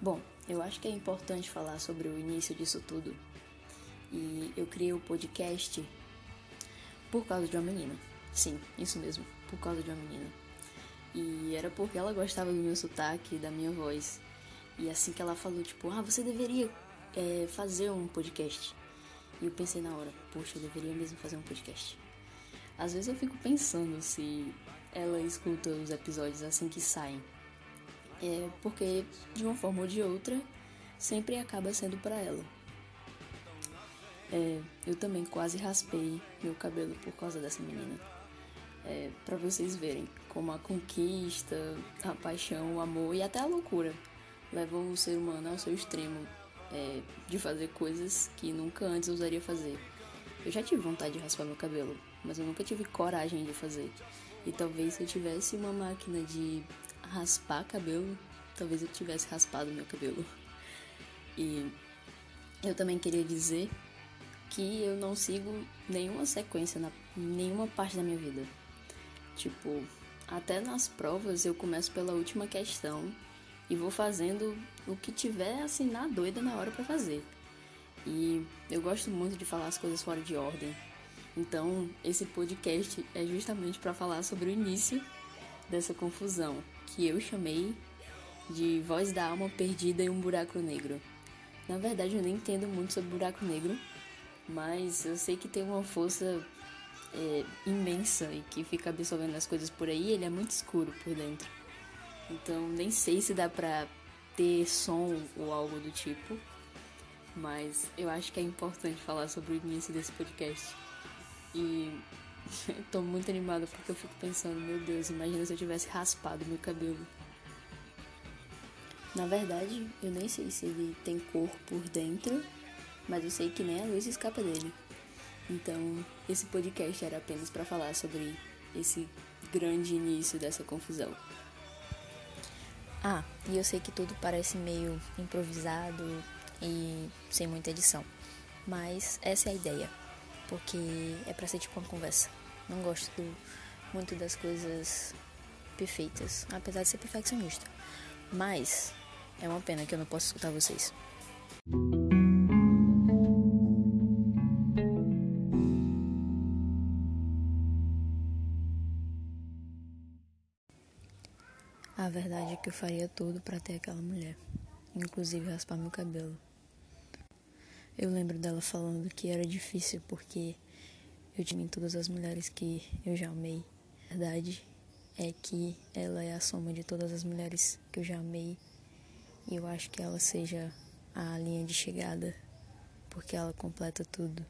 Bom, eu acho que é importante falar sobre o início disso tudo. E eu criei o podcast por causa de uma menina. Sim, isso mesmo, por causa de uma menina. E era porque ela gostava do meu sotaque, da minha voz. E assim que ela falou, tipo, ah, você deveria é, fazer um podcast. E eu pensei na hora, poxa, eu deveria mesmo fazer um podcast. Às vezes eu fico pensando se ela escuta os episódios assim que saem. É porque, de uma forma ou de outra, sempre acaba sendo para ela. É, eu também quase raspei meu cabelo por causa dessa menina. É, para vocês verem como a conquista, a paixão, o amor e até a loucura levam o ser humano ao seu extremo é, de fazer coisas que nunca antes ousaria fazer. Eu já tive vontade de raspar meu cabelo, mas eu nunca tive coragem de fazer. E talvez se eu tivesse uma máquina de raspar cabelo, talvez eu tivesse raspado meu cabelo. E eu também queria dizer que eu não sigo nenhuma sequência na nenhuma parte da minha vida. Tipo, até nas provas eu começo pela última questão e vou fazendo o que tiver assim na doida na hora para fazer. E eu gosto muito de falar as coisas fora de ordem. Então, esse podcast é justamente para falar sobre o início dessa confusão, que eu chamei de Voz da Alma Perdida em um Buraco Negro. Na verdade, eu nem entendo muito sobre buraco negro, mas eu sei que tem uma força é, imensa e que fica absorvendo as coisas por aí. Ele é muito escuro por dentro. Então nem sei se dá pra ter som ou algo do tipo. Mas eu acho que é importante falar sobre o início desse podcast. E tô muito animada porque eu fico pensando, meu Deus, imagina se eu tivesse raspado meu cabelo. Na verdade, eu nem sei se ele tem cor por dentro, mas eu sei que nem a luz escapa dele. Então, esse podcast era apenas para falar sobre esse grande início dessa confusão. Ah, e eu sei que tudo parece meio improvisado e sem muita edição. Mas essa é a ideia, porque é pra ser tipo uma conversa. Não gosto muito das coisas perfeitas, apesar de ser perfeccionista. Mas é uma pena que eu não posso escutar vocês. A verdade é que eu faria tudo para ter aquela mulher, inclusive raspar meu cabelo. Eu lembro dela falando que era difícil porque eu tinha em todas as mulheres que eu já amei. A verdade é que ela é a soma de todas as mulheres que eu já amei e eu acho que ela seja a linha de chegada porque ela completa tudo.